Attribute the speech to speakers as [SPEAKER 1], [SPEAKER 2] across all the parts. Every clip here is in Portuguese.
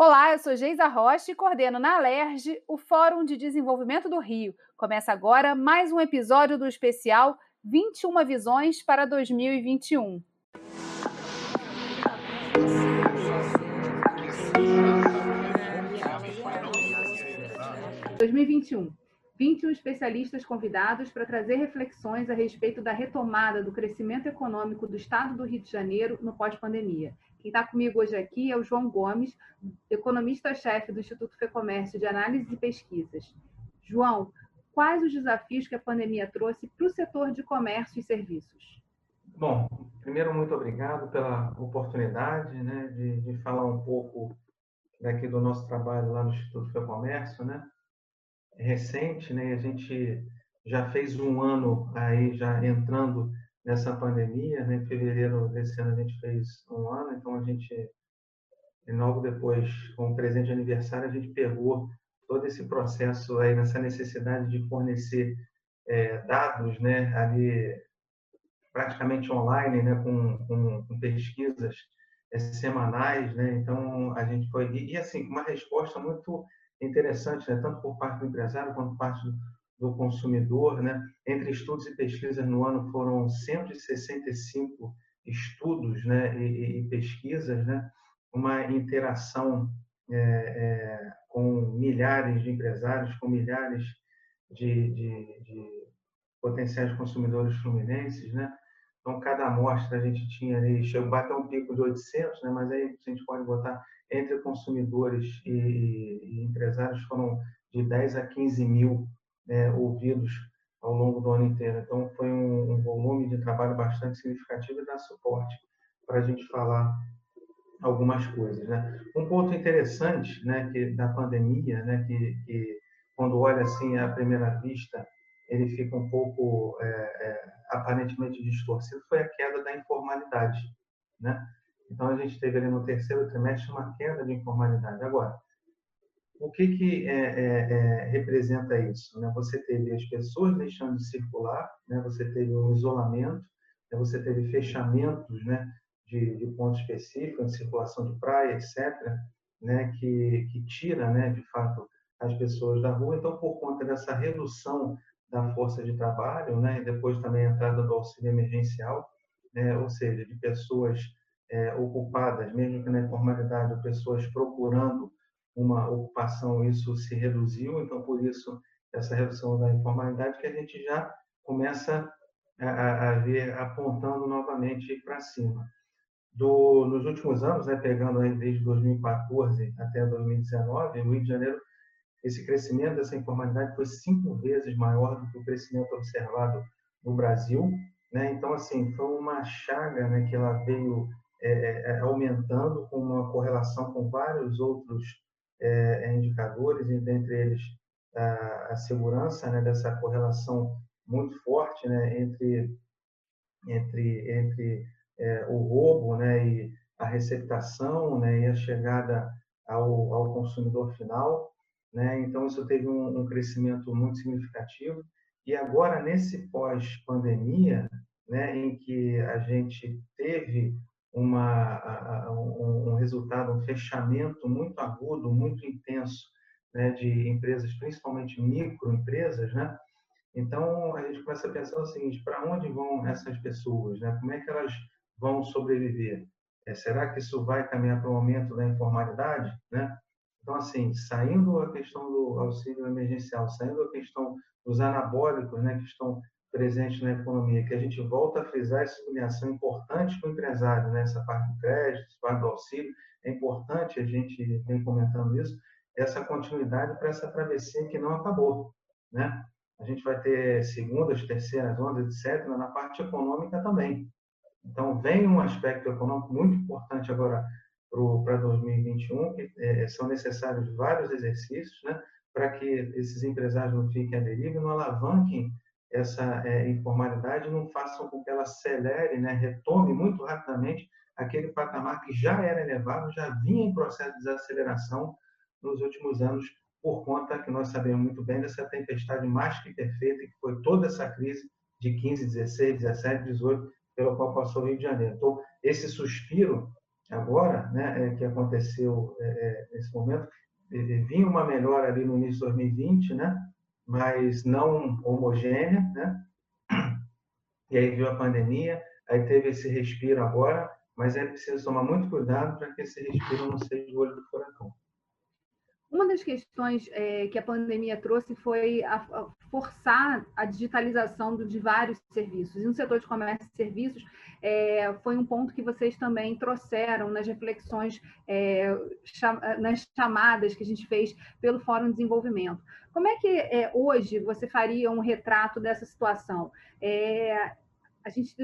[SPEAKER 1] Olá, eu sou Geisa Rocha e coordeno na Alerj o Fórum de Desenvolvimento do Rio. Começa agora mais um episódio do especial 21 Visões para 2021. 2021. 21 especialistas convidados para trazer reflexões a respeito da retomada do crescimento econômico do Estado do Rio de Janeiro no pós-pandemia. Quem está comigo hoje aqui é o João Gomes, economista-chefe do Instituto Fecomércio de Análise e Pesquisas. João, quais os desafios que a pandemia trouxe para o setor de comércio e serviços?
[SPEAKER 2] Bom, primeiro, muito obrigado pela oportunidade né, de, de falar um pouco daqui do nosso trabalho lá no Instituto Fecomércio, né? É recente, né? A gente já fez um ano aí já entrando nessa pandemia, né? Em fevereiro desse ano a gente fez um ano, então a gente logo depois, com o presente de aniversário, a gente pegou todo esse processo aí nessa necessidade de fornecer é, dados, né? Ali praticamente online, né? Com, com, com pesquisas é, semanais, né? Então a gente foi e, e assim uma resposta muito interessante, né? Tanto por parte do empresário quanto por parte do, do consumidor, né? Entre estudos e pesquisas no ano foram 165 estudos, né? E, e pesquisas, né? Uma interação é, é, com milhares de empresários, com milhares de, de, de potenciais consumidores fluminenses, né? Então, cada amostra a gente tinha ali, chegou a bater um pico de 800, né? mas aí a gente pode botar entre consumidores e, e empresários foram de 10 a 15 mil né, ouvidos ao longo do ano inteiro. Então, foi um, um volume de trabalho bastante significativo e dá suporte para a gente falar algumas coisas. Né? Um ponto interessante né, que, da pandemia, né, que, que quando olha assim à primeira vista, ele fica um pouco é, é, aparentemente distorcido, foi a queda da informalidade. Né? Então, a gente teve ali no terceiro trimestre uma queda de informalidade. Agora, o que, que é, é, é, representa isso? Né? Você teve as pessoas deixando de circular, né? você teve um isolamento, né? você teve fechamentos né? de, de pontos específicos, de circulação de praia, etc., né? que, que tira, né? de fato, as pessoas da rua. Então, por conta dessa redução da força de trabalho, e depois também a entrada do auxílio emergencial, ou seja, de pessoas é, ocupadas, mesmo que na informalidade, pessoas procurando uma ocupação, isso se reduziu, então por isso essa redução da informalidade que a gente já começa a, a ver apontando novamente para cima. Do, nos últimos anos, né, pegando aí desde 2014 até 2019, no Rio de Janeiro, esse crescimento dessa informalidade foi cinco vezes maior do que o crescimento observado no Brasil. Né? Então, assim, foi uma chaga né, que ela veio é, é, aumentando com uma correlação com vários outros é, é, indicadores, e dentre eles a, a segurança, né, dessa correlação muito forte né, entre, entre, entre é, o roubo né, e a receptação né, e a chegada ao, ao consumidor final. Né? Então, isso teve um, um crescimento muito significativo. E agora, nesse pós-pandemia, né, em que a gente teve uma, um, resultado, um fechamento muito agudo, muito intenso né, de empresas, principalmente microempresas, né? Então, a gente começa a pensar o seguinte, para onde vão essas pessoas? Né? Como é que elas vão sobreviver? É, será que isso vai caminhar para o aumento da informalidade? Né? Então, assim, saindo a questão do auxílio emergencial, saindo a questão dos anabólicos, né, que estão presente na economia, que a gente volta a frisar essa sublinhação importante para o empresário, né? parte do crédito, essa parte do auxílio, é importante, a gente vem comentando isso, essa continuidade para essa travessia que não acabou, né? A gente vai ter segundas, terceiras ondas, etc., na parte econômica também. Então, vem um aspecto econômico muito importante agora para 2021, que é, são necessários vários exercícios, né, para que esses empresários não fiquem à deriva e não alavanquem essa é, informalidade não façam com que ela acelere, né, retome muito rapidamente aquele patamar que já era elevado, já vinha em processo de desaceleração nos últimos anos, por conta que nós sabemos muito bem dessa tempestade mais que perfeita, que foi toda essa crise de 15, 16, 17, 18, pelo qual passou o Rio de Janeiro. Então, esse suspiro agora, né, é, que aconteceu é, é nesse momento, vinha uma melhora ali no início de 2020, né, mas não homogênea, né, e aí veio a pandemia, aí teve esse respiro agora, mas é preciso tomar muito cuidado para que esse respiro não seja o olho do furacão.
[SPEAKER 1] Uma das questões é, que a pandemia trouxe foi a, a forçar a digitalização do, de vários serviços. E no setor de comércio e serviços, é, foi um ponto que vocês também trouxeram nas reflexões, é, cham, nas chamadas que a gente fez pelo Fórum de Desenvolvimento. Como é que é, hoje você faria um retrato dessa situação? É, a gente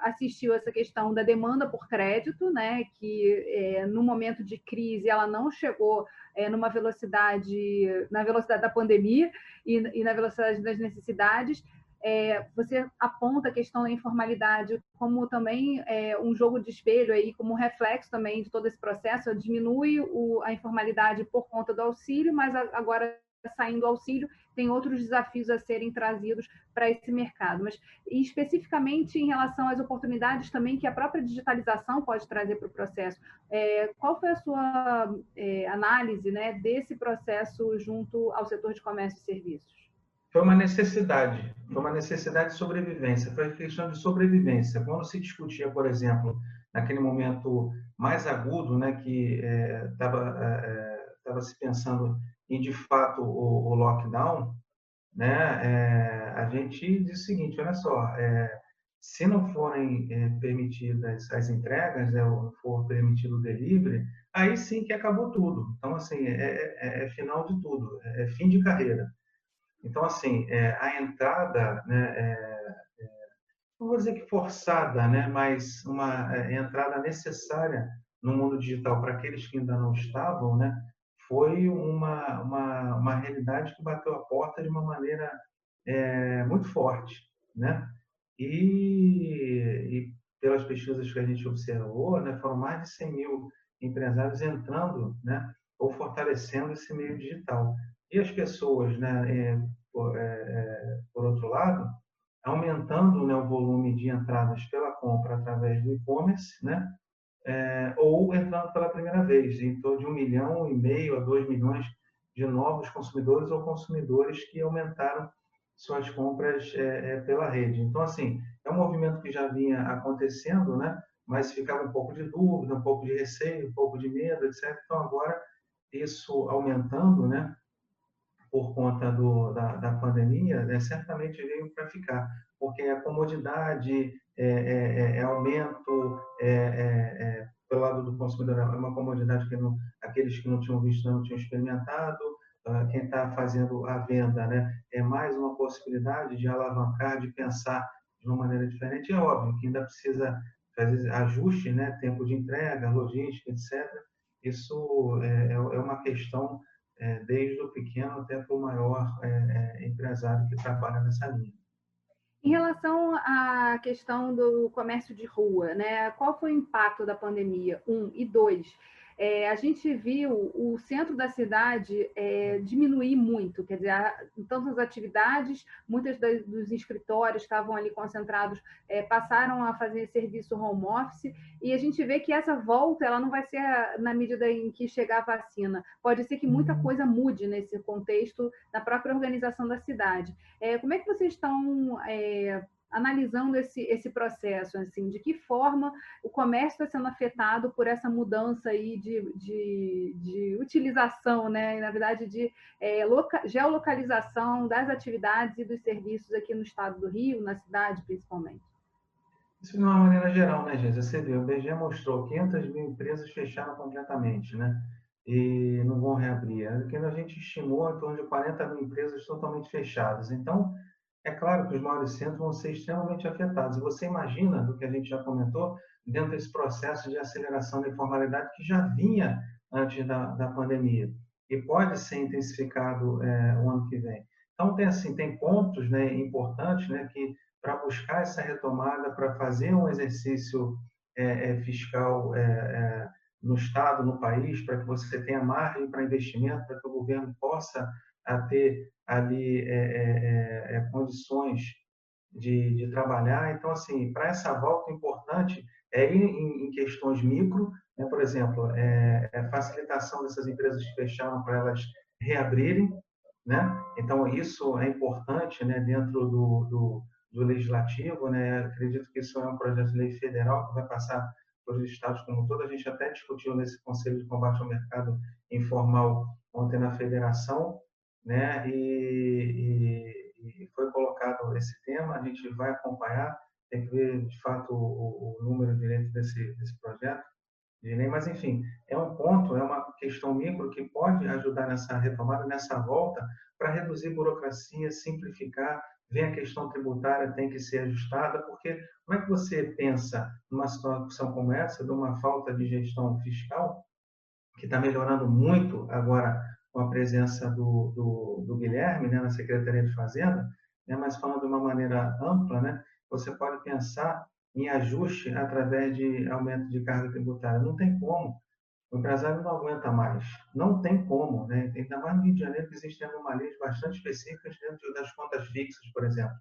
[SPEAKER 1] assistiu essa questão da demanda por crédito, né, que é, no momento de crise ela não chegou é, numa velocidade, na velocidade da pandemia e, e na velocidade das necessidades. É, você aponta a questão da informalidade como também é, um jogo de espelho aí, como reflexo também de todo esse processo, diminui o, a informalidade por conta do auxílio, mas agora saindo do auxílio, tem outros desafios a serem trazidos para esse mercado. Mas especificamente em relação às oportunidades também que a própria digitalização pode trazer para o processo, é, qual foi a sua é, análise né, desse processo junto ao setor de comércio e serviços?
[SPEAKER 2] Foi uma necessidade, foi uma necessidade de sobrevivência, foi questão de sobrevivência. Quando se discutia, por exemplo, naquele momento mais agudo, né, que estava é, é, se pensando e de fato o, o lockdown, né, é, a gente diz o seguinte, olha só, é, se não forem é, permitidas as entregas, né, ou for permitido o delivery, aí sim que acabou tudo. Então, assim, é, é, é final de tudo, é fim de carreira. Então, assim, a entrada, né, não vou dizer que forçada, né, mas uma entrada necessária no mundo digital para aqueles que ainda não estavam, né, foi uma, uma, uma realidade que bateu a porta de uma maneira é, muito forte, né? E, e, pelas pesquisas que a gente observou, né, foram mais de 100 mil empresários entrando, né, ou fortalecendo esse meio digital. E as pessoas, né, é, por, é, é por outro lado, aumentando né, o volume de entradas pela compra através do e-commerce, né, é, ou entrando pela primeira vez, em torno de um milhão e meio a dois milhões de novos consumidores ou consumidores que aumentaram suas compras é, é, pela rede. Então, assim, é um movimento que já vinha acontecendo, né? mas ficava um pouco de dúvida, um pouco de receio, um pouco de medo, etc. Então, agora, isso aumentando, né? por conta do, da, da pandemia, né? certamente veio para ficar, porque a comodidade, é, é, é, é aumento, é, é, pelo lado do consumidor, é uma comodidade que não, aqueles que não tinham visto, não tinham experimentado, ah, quem está fazendo a venda, né, é mais uma possibilidade de alavancar, de pensar de uma maneira diferente. É óbvio que ainda precisa fazer ajuste, né, tempo de entrega, logística, etc. Isso é, é uma questão desde o pequeno até para o maior empresário que trabalha nessa linha.
[SPEAKER 1] Em relação à questão do comércio de rua, né? Qual foi o impacto da pandemia? Um e dois. É, a gente viu o centro da cidade é, diminuir muito, quer dizer, em tantas atividades, muitos dos escritórios estavam ali concentrados, é, passaram a fazer serviço home office, e a gente vê que essa volta ela não vai ser na medida em que chegar a vacina. Pode ser que muita uhum. coisa mude nesse contexto da própria organização da cidade. É, como é que vocês estão é, analisando esse, esse processo, assim, de que forma o comércio está sendo afetado por essa mudança aí de, de, de utilização, né, na verdade, de é, loca, geolocalização das atividades e dos serviços aqui no estado do Rio, na cidade principalmente.
[SPEAKER 2] Isso de uma maneira geral, né, gente? Você viu, o BGE mostrou 500 mil empresas fecharam completamente, né? E não vão reabrir. Aqui a gente estimou em torno de 40 mil empresas totalmente fechadas. Então, é claro que os maiores centros vão ser extremamente afetados. E você imagina, do que a gente já comentou, dentro desse processo de aceleração da informalidade que já vinha antes da, da pandemia e pode ser intensificado é, o ano que vem. Então tem assim tem pontos né, importantes né, que para buscar essa retomada, para fazer um exercício é, é, fiscal é, é, no estado, no país, para que você tenha margem para investimento, para que o governo possa a ter ali é, é, condições de, de, trabalhar. Então, assim, para essa volta, importante é ir em, em questões micro, né, por exemplo, é, é facilitação dessas empresas que fecharam para elas reabrirem, né? Então isso é importante, né, dentro do, do, do legislativo, né? Acredito que isso é um projeto de lei federal que vai passar pelos estados como um todo. A gente até discutiu nesse Conselho de Combate ao Mercado Informal ontem na federação, né? E, e, e foi colocado esse tema. A gente vai acompanhar, tem que ver de fato o, o número direito desse, desse projeto de lei, mas enfim, é um ponto, é uma questão micro que pode ajudar nessa retomada, nessa volta, para reduzir burocracia, simplificar, vem a questão tributária, tem que ser ajustada, porque como é que você pensa numa situação como essa, de uma falta de gestão fiscal, que está melhorando muito agora com a presença do, do, do Guilherme né, na Secretaria de Fazenda, né, mas falando de uma maneira ampla, né, você pode pensar em ajuste através de aumento de carga tributária. Não tem como. O empresário não aguenta mais. Não tem como. Né? Ainda mais no Rio de Janeiro, que existem anomalias bastante específicas dentro das contas fixas, por exemplo.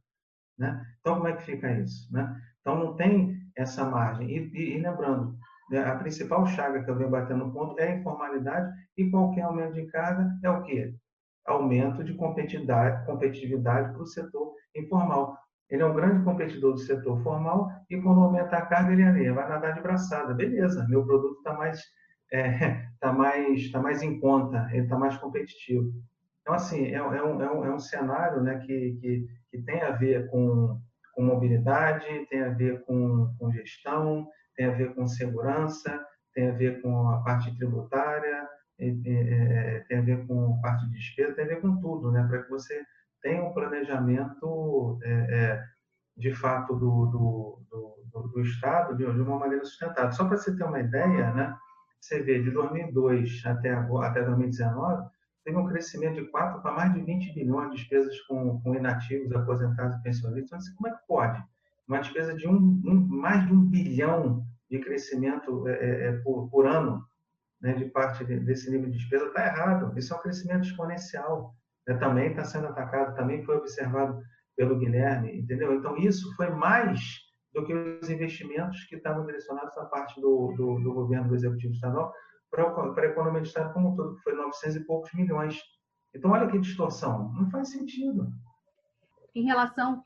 [SPEAKER 2] Né? Então, como é que fica isso? Né? Então, não tem essa margem. E, e, e lembrando, a principal chaga que eu venho batendo no ponto é a informalidade e qualquer aumento de carga é o quê? Aumento de competitividade, competitividade para o setor informal. Ele é um grande competidor do setor formal e quando aumenta a carga, ele areia, vai nadar de braçada. Beleza, meu produto está mais, é, tá mais, tá mais em conta, ele está mais competitivo. Então, assim, é, é, um, é, um, é um cenário né, que, que, que tem a ver com, com mobilidade, tem a ver com, com gestão, tem a ver com segurança, tem a ver com a parte tributária, é, tem a ver com a parte de despesa, tem a ver com tudo, né? Para que você tem um planejamento é, é, de fato do, do, do, do Estado de, uma maneira sustentada. Só para você ter uma ideia, né, você vê de 2002 até, até 2019, teve um crescimento de 4 para mais de 20 bilhões de despesas com, com inativos, aposentados e pensionistas. Então, assim, como é que pode? Uma despesa de um, um mais de um bilhão de crescimento é, é, é por, por, ano né, de parte desse nível de despesa está errado. Isso é um crescimento exponencial né, também está sendo atacado, também foi observado pelo Guilherme, entendeu? Então, isso foi mais do que os investimentos que estavam direcionados à parte do, do, do governo do Executivo Estadual para a economia do Estado como um todo, que foi 900 e poucos milhões. Então, olha que distorção, não faz sentido.
[SPEAKER 1] Em relação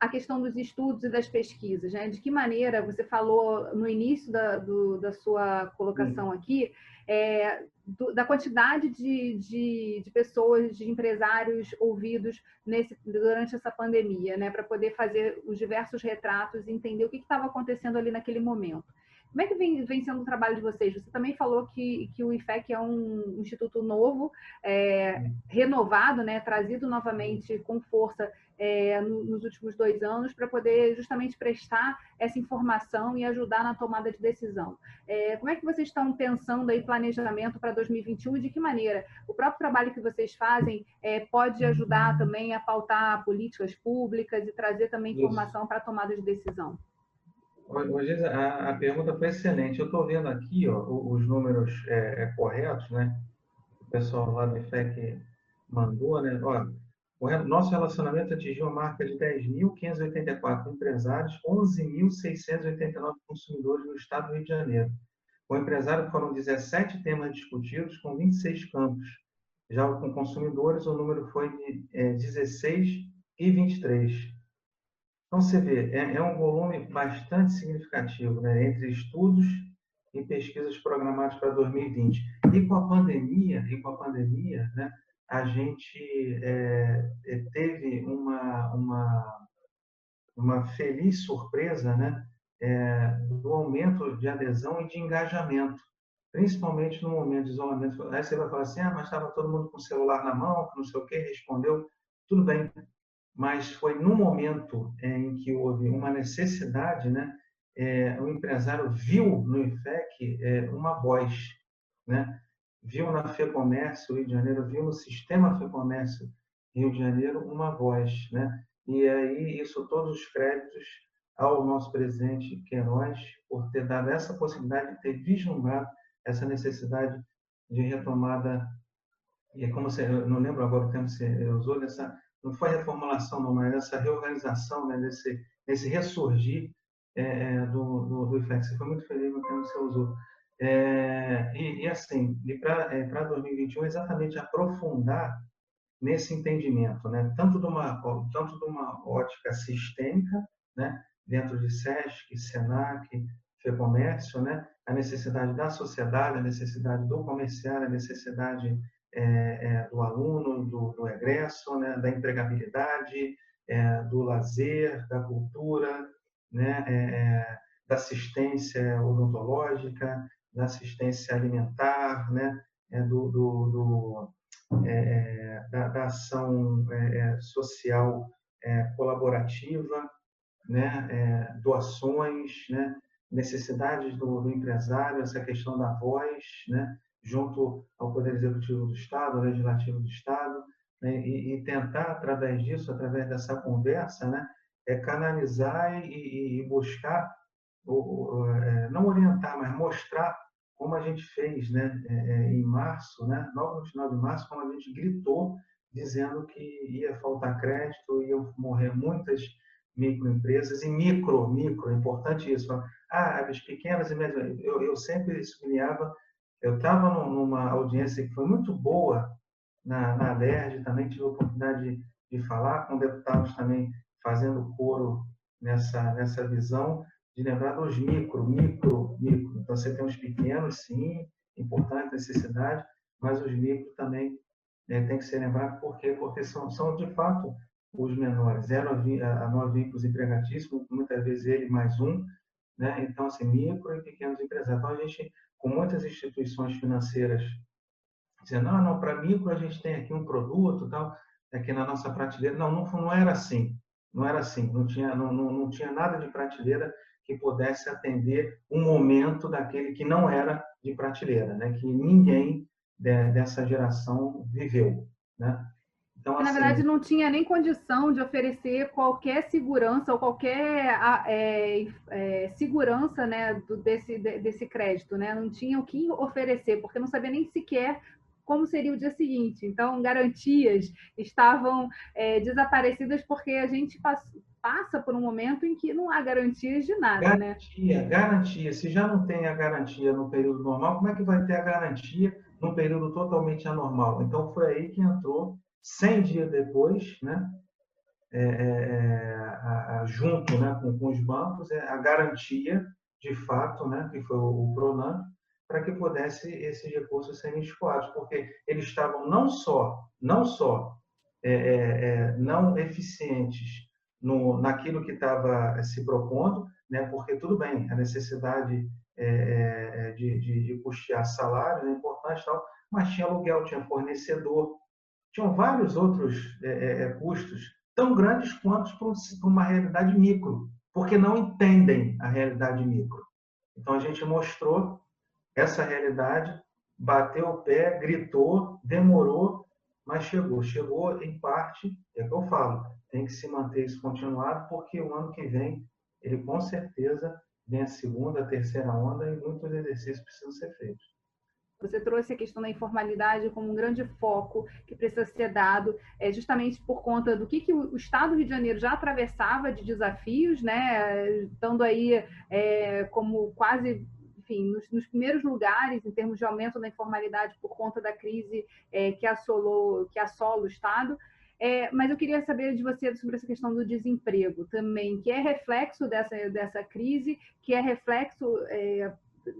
[SPEAKER 1] à questão dos estudos e das pesquisas, né? de que maneira, você falou no início da, do, da sua colocação Sim. aqui, é, do, da quantidade de, de, de, pessoas, de empresários ouvidos nesse, durante essa pandemia, né, para poder fazer os diversos retratos e entender o que estava acontecendo ali naquele momento. Como é que vem, vem, sendo o trabalho de vocês? Você também falou que, que o IFEC é um instituto novo, é, renovado, né, trazido novamente com força é, nos últimos dois anos para poder justamente prestar essa informação e ajudar na tomada de decisão. É, como é que vocês estão pensando aí planejamento para 2021 e de que maneira o próprio trabalho que vocês fazem é, pode ajudar também a pautar políticas públicas e trazer também informação para a tomada de decisão?
[SPEAKER 2] Hoje a, a, pergunta foi excelente. Eu estou vendo aqui ó, os números é, é, corretos, né? O pessoal lá do IFEC mandou, né? Ó, o nosso relacionamento atingiu a marca de 10.584 empresários, 11.689 consumidores no estado do Rio de Janeiro. Com o empresário foram 17 temas discutidos, com 26 campos. Já com consumidores, o número foi de é, 16 e 23. Então, você vê, é, é um volume bastante significativo né, entre estudos e pesquisas programadas para 2020. E com a pandemia, e com a pandemia, né, a gente é, é, teve uma, uma, uma feliz surpresa né, é, do aumento de adesão e de engajamento, principalmente no momento de isolamento. Aí você vai falar assim, ah, mas estava todo mundo com o celular na mão, que não sei o quê, respondeu, tudo bem, mas foi no momento é, em que houve uma necessidade, né, é, o empresário viu no IFEC é, uma voz, né? viu na FEComércio Rio de Janeiro, viu no sistema FEComércio Rio de Janeiro uma voz, né? E aí isso todos os créditos ao nosso presidente Queiroz por ter dado essa possibilidade de ter vislumbrado essa necessidade de retomada e como você, eu não lembro agora o termo que você usou dessa não foi reformulação não, mas essa reorganização, né, desse, desse ressurgir é, é do, do, do IFEX. Foi muito feliz no que você usou. É, e, e, assim, para é, 2021, exatamente aprofundar nesse entendimento, né? tanto, de uma, tanto de uma ótica sistêmica, né? dentro de SESC, SENAC, FEComércio, né? a necessidade da sociedade, a necessidade do comerciário, a necessidade é, é, do aluno, do, do egresso, né? da empregabilidade, é, do lazer, da cultura, né? É, é, da assistência odontológica, da assistência alimentar, né? É, do, do, do da, da, ação social colaborativa, né? doações, né? necessidades do, do, empresário, essa questão da voz, né? Junto ao Poder Executivo do Estado, ao Legislativo do Estado, né? e, e, tentar, através disso, através dessa conversa, né? é canalizar e, e buscar, ou, ou, é, não orientar, mas mostrar como a gente fez né? É, é, em março, né? logo no final de março, como a gente gritou dizendo que ia faltar crédito, iam morrer muitas microempresas e micro, micro, é importante isso. Ah, as pequenas e médias. Eu, eu sempre sublinhava, eu estava numa audiência que foi muito boa na, na LERJ, também tive a oportunidade de, de falar com deputados também fazendo coro nessa, nessa visão de lembrar dos micro, micro, micro. Então, você tem os pequenos, sim, importante necessidade, mas os micro também né, tem que ser lembrado, por quê? Porque são, são de fato os menores, zero a, nove vínculos empregatícios, muitas vezes ele mais um, né? Então, assim, micro e pequenos empresários. Então, a gente, com muitas instituições financeiras, dizendo, não, não, para micro a gente tem aqui um produto, tal, aqui na nossa prateleira. Não, não, não era assim. Não era assim. Não tinha, não, não, não tinha nada de prateleira que pudesse atender um momento daquele que não era de prateleira, né? Que ninguém de, dessa geração viveu, né?
[SPEAKER 1] Então, assim, na verdade, não tinha nem condição de oferecer qualquer segurança ou qualquer é, é, segurança né, do, desse, desse crédito. Né? Não tinha o que oferecer, porque não sabia nem sequer como seria o dia seguinte. Então, garantias estavam é, desaparecidas porque a gente passa por um momento em que não há garantias de nada.
[SPEAKER 2] Né? Garantia,
[SPEAKER 1] né?
[SPEAKER 2] garantia. Se já não tem a garantia no período normal, como é que vai ter a garantia num período totalmente anormal? Então, foi aí que entrou 100 dias depois, né, é, é, é, a, a, junto né, com, com, os bancos, é a garantia, de fato, né, que foi o, o Pronan, para que pudesse esses recursos serem escoados, porque eles estavam não só, não só é, é, é não eficientes no, naquilo que estava se propondo, né, porque tudo bem, a necessidade de, de, de custear salário é importante, tal, mas tinha aluguel, tinha fornecedor, tinham vários outros é, é, é custos tão grandes quanto para uma realidade micro, porque não entendem a realidade micro. Então a gente mostrou essa realidade, bateu o pé, gritou, demorou, mas chegou. Chegou em parte, é que eu falo, tem que se manter isso continuado, porque o ano que vem ele com certeza vem a segunda, a terceira onda e muitos exercícios precisam ser feitos.
[SPEAKER 1] Você trouxe a questão da informalidade como um grande foco que precisa ser dado, é, justamente por conta do que, que o Estado do Rio de Janeiro já atravessava de desafios, né, estando aí é, como quase enfim, nos, nos, primeiros lugares em termos de aumento da informalidade por conta da crise é, que, assolou, que assola o Estado. É, mas eu queria saber de você sobre essa questão do desemprego também, que é reflexo dessa, dessa crise, que é reflexo é,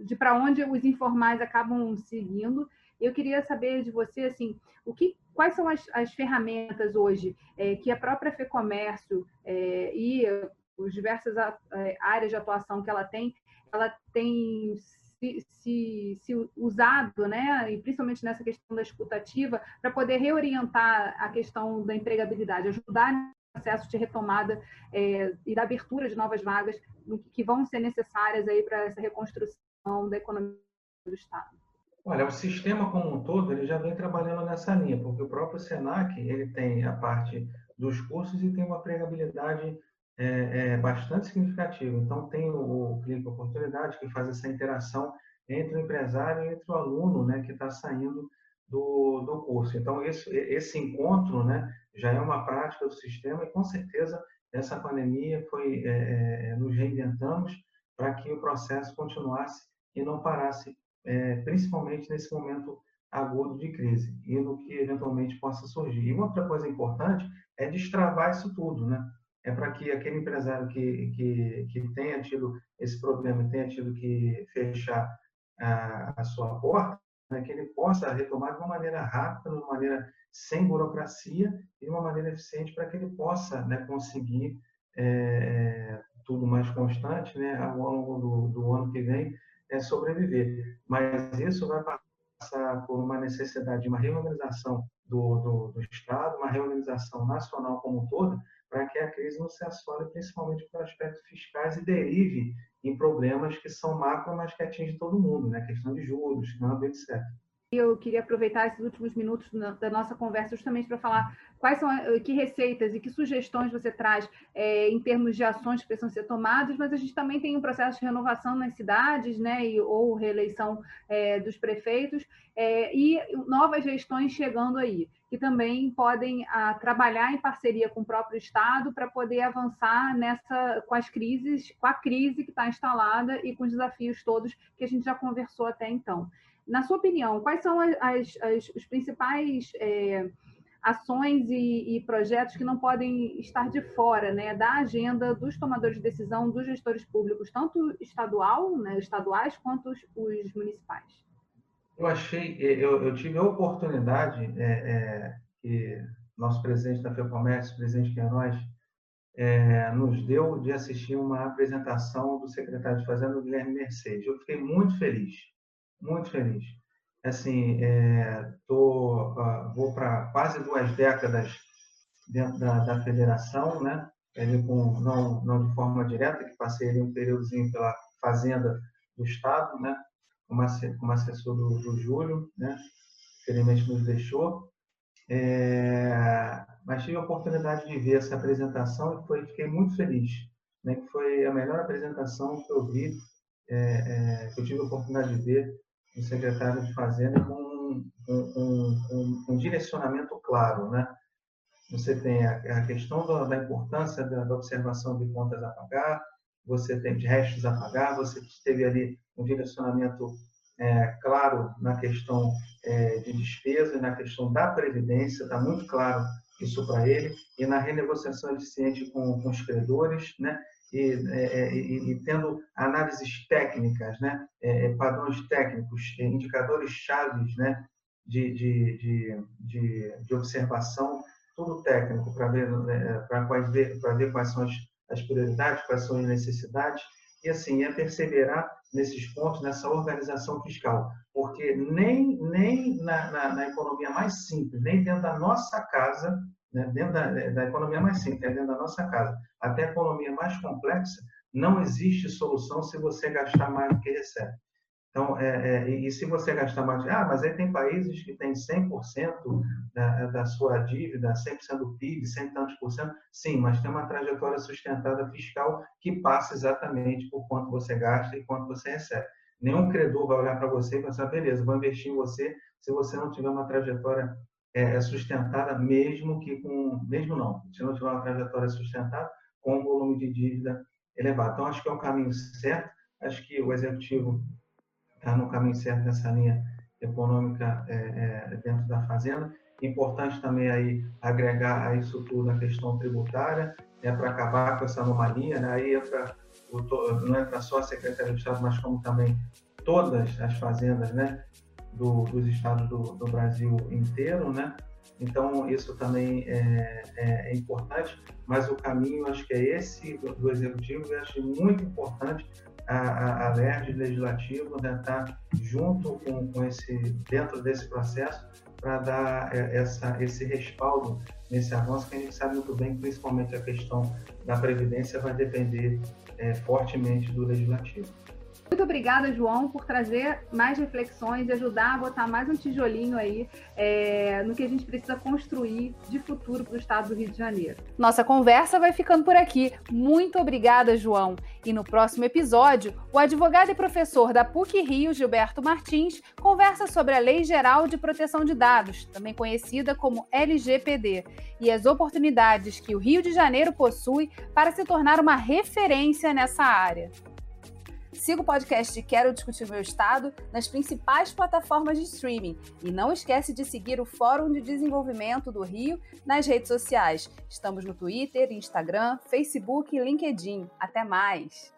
[SPEAKER 1] de para onde os informais acabam seguindo. Eu queria saber de você, assim, o que, quais são as, as ferramentas hoje é, que a própria FEComércio é, e as diversas é, áreas de atuação que ela tem, ela tem se, se, se, usado, né, e principalmente nessa questão da escutativa, para poder reorientar a questão da empregabilidade, ajudar no processo de retomada é, e da abertura de novas vagas que vão ser necessárias aí para essa reconstrução da economia do Estado?
[SPEAKER 2] Olha, o sistema como um todo ele já vem trabalhando nessa linha, porque o próprio Senac ele tem a parte dos cursos e tem uma pregabilidade é, é, bastante significativa. Então tem o, o Clique Oportunidade que faz essa interação entre o empresário e entre o aluno, né, que está saindo do, do curso. Então esse, esse encontro, né, já é uma prática do sistema e com certeza essa pandemia foi é, é nos reinventamos para que o processo continuasse e não parasse é, principalmente nesse momento agudo de crise e no que eventualmente possa surgir. E outra coisa importante é destravar isso tudo, né? É para que aquele empresário que, que, que tenha tido esse problema, tenha tido que fechar a, a sua porta, né, que ele possa retomar de uma maneira rápida, de uma maneira sem burocracia e de uma maneira eficiente para que ele possa né, conseguir é, tudo mais constante né, ao longo do, do ano que vem é sobreviver. Mas isso vai passar por uma necessidade de uma reorganização do, do, do Estado, uma reorganização nacional como um todo, para que a crise não se assole principalmente por aspectos fiscais e derive em problemas que são macro, mas que atingem todo mundo, né? questão de juros, câmbio, etc.
[SPEAKER 1] Eu queria aproveitar esses últimos minutos da nossa conversa justamente para falar quais são eh, que receitas e que sugestões você traz é, em termos de ações que precisam ser tomadas, mas a gente também tem um processo de renovação nas cidades, né, e, ou reeleição é, dos prefeitos é, e novas gestões chegando aí, que também podem a, ah, trabalhar em parceria com o próprio Estado para poder avançar nessa com as crises, com a crise que está instalada e com os desafios todos que a gente já conversou até então. Na sua opinião, quais são as, as, os principais é, ações e, e, projetos que não podem estar de fora né, da agenda dos tomadores de decisão, dos gestores públicos, tanto estadual, né, estaduais, quanto os, os municipais?
[SPEAKER 2] Eu achei, eu, eu tive a oportunidade é, é, que nosso presidente da FEComércio, presidente Queiroz, é, nos deu de assistir uma apresentação do secretário de Fazenda, Guilherme Mercedes. Eu fiquei muito feliz muito feliz. Assim, é, tô, uh, vou para quase duas décadas dentro da, da federação, né? Ele com, não, não de forma direta, que passei ali um períodozinho pela Fazenda do Estado, né? Como, assessor do, do Júlio, né? Felizmente nos deixou. É, mas tive a oportunidade de ver essa apresentação e foi, fiquei muito feliz. Né? Foi a melhor apresentação que eu vi, é, é, que eu tive a oportunidade de ver o secretário de Fazenda com um, um, um, um direcionamento claro, né? Você tem a, a questão da, da importância da, da, observação de contas a pagar, você tem de restos a pagar, você teve ali um direcionamento é, claro na questão é, de despesa e na questão da previdência, está muito claro isso para ele, e na renegociação eficiente com, com os credores, né? E, é, é, e, e tendo análises técnicas, né, é, padrões técnicos, indicadores chaves, né, de, de, de, de, de observação, tudo técnico para ver, para ver, ver quais são as, as prioridades, quais são as necessidades. E assim é perseverar nesses pontos, nessa organização fiscal, porque nem nem na, na, na economia mais simples, nem dentro da nossa casa né, dentro da, da, economia mais simples, é dentro da nossa casa, até a economia mais complexa, não existe solução se você gastar mais do que recebe. Então, é, é, e se você gastar mais, ah, mas aí tem países que têm 100% da, da sua dívida, 100% do PIB, 100 tantos por cento, sim, mas tem uma trajetória sustentada fiscal que passa exatamente por quanto você gasta e quanto você recebe. Nenhum credor vai olhar para você e pensar, beleza, vou investir em você se você não tiver uma trajetória é, é, sustentada, mesmo que com, mesmo não, se não tiver uma trajetória sustentada, com um volume de dívida elevado. Então, acho que é um caminho certo, acho que o executivo está no caminho certo nessa linha econômica é, é, dentro da fazenda. Importante também aí agregar a isso tudo a questão tributária, né, para acabar com essa anomalia. Né? Aí entra, não entra só a Secretaria de Estado, mas como também todas as fazendas, né? Do, dos estados do, do, Brasil inteiro, né? Então, isso também é, é, é, importante, mas o caminho, acho que é esse do, do Executivo, e acho muito importante a, a, a Legislativo né, junto com, com esse, dentro desse processo para dar é, essa, esse respaldo nesse avanço, que a gente sabe muito bem, principalmente a questão da Previdência vai depender é, fortemente do Legislativo.
[SPEAKER 1] Muito obrigada, João, por trazer mais reflexões e ajudar a botar mais um tijolinho aí é, no que a gente precisa construir de futuro para o estado do Rio de Janeiro. Nossa conversa vai ficando por aqui. Muito obrigada, João. E no próximo episódio, o advogado e professor da PUC Rio, Gilberto Martins, conversa sobre a Lei Geral de Proteção de Dados, também conhecida como LGPD, e as oportunidades que o Rio de Janeiro possui para se tornar uma referência nessa área. Siga o podcast Quero Discutir Meu Estado nas principais plataformas de streaming e não esquece de seguir o Fórum de Desenvolvimento do Rio nas redes sociais. Estamos no Twitter, Instagram, Facebook e LinkedIn. Até mais!